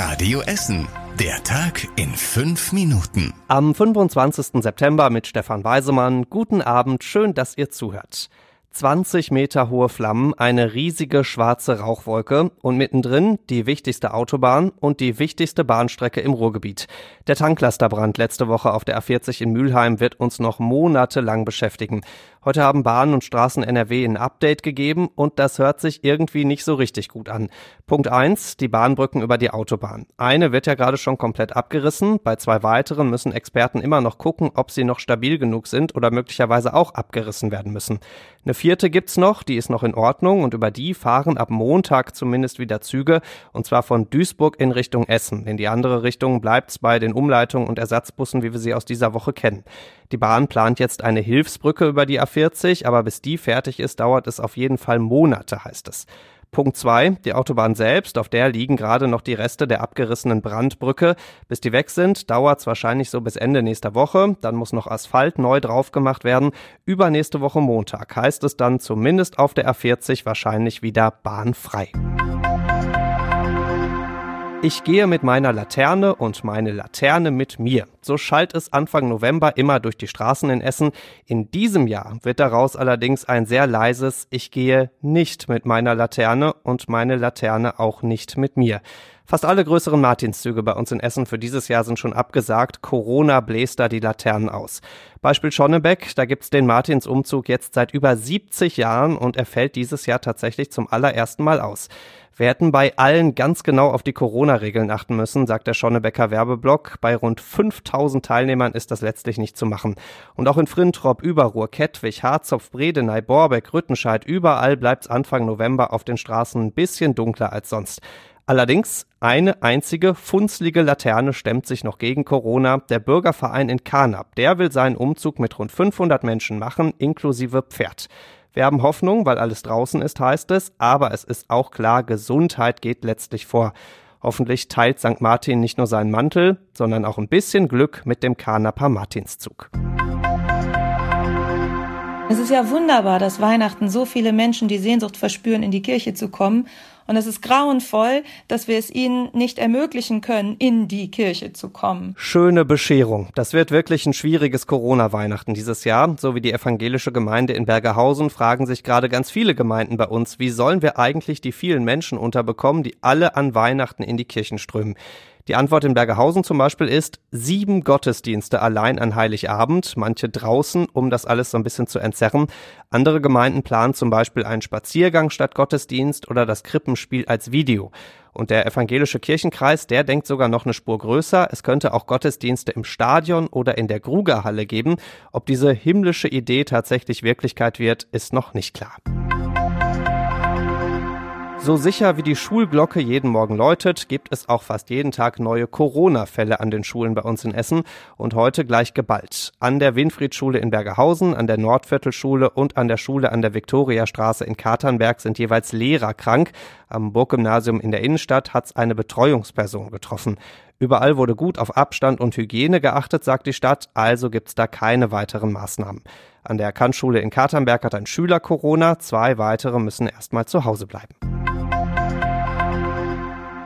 Radio Essen. Der Tag in fünf Minuten. Am 25. September mit Stefan Weisemann. Guten Abend, schön, dass ihr zuhört. 20 Meter hohe Flammen, eine riesige schwarze Rauchwolke und mittendrin die wichtigste Autobahn und die wichtigste Bahnstrecke im Ruhrgebiet. Der Tanklasterbrand letzte Woche auf der A40 in Mülheim wird uns noch monatelang beschäftigen. Heute haben Bahnen und Straßen NRW ein Update gegeben und das hört sich irgendwie nicht so richtig gut an. Punkt eins: die Bahnbrücken über die Autobahn. Eine wird ja gerade schon komplett abgerissen. Bei zwei weiteren müssen Experten immer noch gucken, ob sie noch stabil genug sind oder möglicherweise auch abgerissen werden müssen. Eine vierte gibt's noch, die ist noch in Ordnung und über die fahren ab Montag zumindest wieder Züge und zwar von Duisburg in Richtung Essen. In die andere Richtung bleibt's bei den Umleitungen und Ersatzbussen, wie wir sie aus dieser Woche kennen. Die Bahn plant jetzt eine Hilfsbrücke über die A40, aber bis die fertig ist, dauert es auf jeden Fall Monate, heißt es. Punkt zwei: Die Autobahn selbst, auf der liegen gerade noch die Reste der abgerissenen Brandbrücke. Bis die weg sind, dauert es wahrscheinlich so bis Ende nächster Woche. Dann muss noch Asphalt neu drauf gemacht werden. Übernächste Woche Montag heißt es dann zumindest auf der A40 wahrscheinlich wieder bahnfrei. Ich gehe mit meiner Laterne und meine Laterne mit mir. So schallt es Anfang November immer durch die Straßen in Essen. In diesem Jahr wird daraus allerdings ein sehr leises Ich gehe nicht mit meiner Laterne und meine Laterne auch nicht mit mir. Fast alle größeren Martinszüge bei uns in Essen für dieses Jahr sind schon abgesagt. Corona bläst da die Laternen aus. Beispiel Schonnebeck, da gibt's den Martinsumzug jetzt seit über 70 Jahren und er fällt dieses Jahr tatsächlich zum allerersten Mal aus. Wir hätten bei allen ganz genau auf die Corona-Regeln achten müssen, sagt der Schonnebecker Werbeblock. Bei rund 5000 Teilnehmern ist das letztlich nicht zu machen. Und auch in Frintrop, Überruhr, Kettwig, Harzopf, Bredeney, Borbeck, Rüttenscheid, überall bleibt's Anfang November auf den Straßen ein bisschen dunkler als sonst. Allerdings eine einzige funzlige Laterne stemmt sich noch gegen Corona. Der Bürgerverein in Karnap, der will seinen Umzug mit rund 500 Menschen machen, inklusive Pferd. Wir haben Hoffnung, weil alles draußen ist, heißt es, aber es ist auch klar, Gesundheit geht letztlich vor. Hoffentlich teilt St. Martin nicht nur seinen Mantel, sondern auch ein bisschen Glück mit dem Karnaper Martinszug. Es ist ja wunderbar, dass Weihnachten so viele Menschen die Sehnsucht verspüren, in die Kirche zu kommen. Und es ist grauenvoll, dass wir es ihnen nicht ermöglichen können, in die Kirche zu kommen. Schöne Bescherung. Das wird wirklich ein schwieriges Corona-Weihnachten dieses Jahr. So wie die evangelische Gemeinde in Bergerhausen fragen sich gerade ganz viele Gemeinden bei uns, wie sollen wir eigentlich die vielen Menschen unterbekommen, die alle an Weihnachten in die Kirchen strömen. Die Antwort in Bergerhausen zum Beispiel ist sieben Gottesdienste allein an Heiligabend, manche draußen, um das alles so ein bisschen zu entzerren. Andere Gemeinden planen zum Beispiel einen Spaziergang statt Gottesdienst oder das Krippenspiel als Video. Und der evangelische Kirchenkreis, der denkt sogar noch eine Spur größer. Es könnte auch Gottesdienste im Stadion oder in der Grugerhalle geben. Ob diese himmlische Idee tatsächlich Wirklichkeit wird, ist noch nicht klar. So sicher wie die Schulglocke jeden Morgen läutet, gibt es auch fast jeden Tag neue Corona-Fälle an den Schulen bei uns in Essen und heute gleich geballt. An der Winfriedschule in Bergerhausen, an der Nordviertelschule und an der Schule an der Viktoriastraße in Katernberg sind jeweils Lehrer krank. Am Burggymnasium in der Innenstadt hat es eine Betreuungsperson getroffen. Überall wurde gut auf Abstand und Hygiene geachtet, sagt die Stadt, also gibt's da keine weiteren Maßnahmen. An der Kantschule in Katernberg hat ein Schüler Corona, zwei weitere müssen erstmal zu Hause bleiben.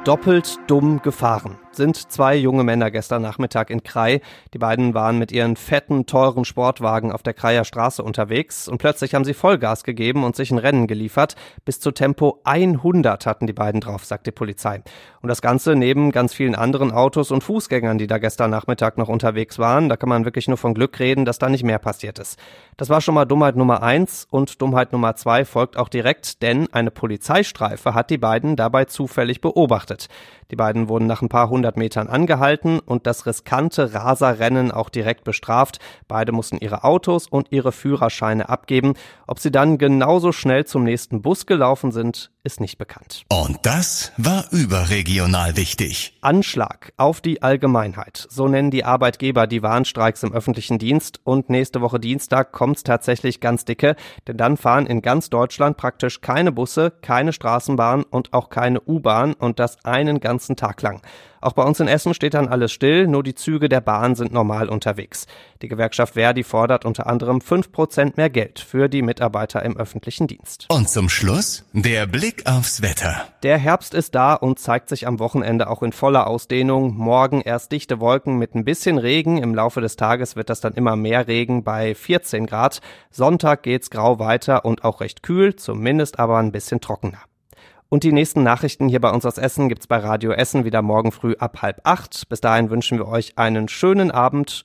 Doppelt dumm gefahren sind zwei junge Männer gestern Nachmittag in Krai. Die beiden waren mit ihren fetten, teuren Sportwagen auf der Kreier Straße unterwegs und plötzlich haben sie Vollgas gegeben und sich ein Rennen geliefert. Bis zu Tempo 100 hatten die beiden drauf, sagt die Polizei. Und das Ganze neben ganz vielen anderen Autos und Fußgängern, die da gestern Nachmittag noch unterwegs waren. Da kann man wirklich nur von Glück reden, dass da nicht mehr passiert ist. Das war schon mal Dummheit Nummer eins und Dummheit Nummer zwei folgt auch direkt, denn eine Polizeistreife hat die beiden dabei zufällig beobachtet. Die beiden wurden nach ein paar hundert Metern angehalten und das riskante Raserrennen auch direkt bestraft. Beide mussten ihre Autos und ihre Führerscheine abgeben. Ob sie dann genauso schnell zum nächsten Bus gelaufen sind, ist nicht bekannt. Und das war überregional wichtig. Anschlag auf die Allgemeinheit. So nennen die Arbeitgeber die Warnstreiks im öffentlichen Dienst. Und nächste Woche Dienstag kommt's tatsächlich ganz dicke, denn dann fahren in ganz Deutschland praktisch keine Busse, keine Straßenbahn und auch keine U-Bahn und das einen ganzen Tag lang. Auch bei uns in Essen steht dann alles still, nur die Züge der Bahn sind normal unterwegs. Die Gewerkschaft Verdi fordert unter anderem 5% mehr Geld für die Mitarbeiter im öffentlichen Dienst. Und zum Schluss der Blick Blick aufs Wetter. Der Herbst ist da und zeigt sich am Wochenende auch in voller Ausdehnung. Morgen erst dichte Wolken mit ein bisschen Regen. Im Laufe des Tages wird das dann immer mehr Regen bei 14 Grad. Sonntag geht's grau weiter und auch recht kühl, zumindest aber ein bisschen trockener. Und die nächsten Nachrichten hier bei uns aus Essen gibt's bei Radio Essen wieder morgen früh ab halb acht. Bis dahin wünschen wir euch einen schönen Abend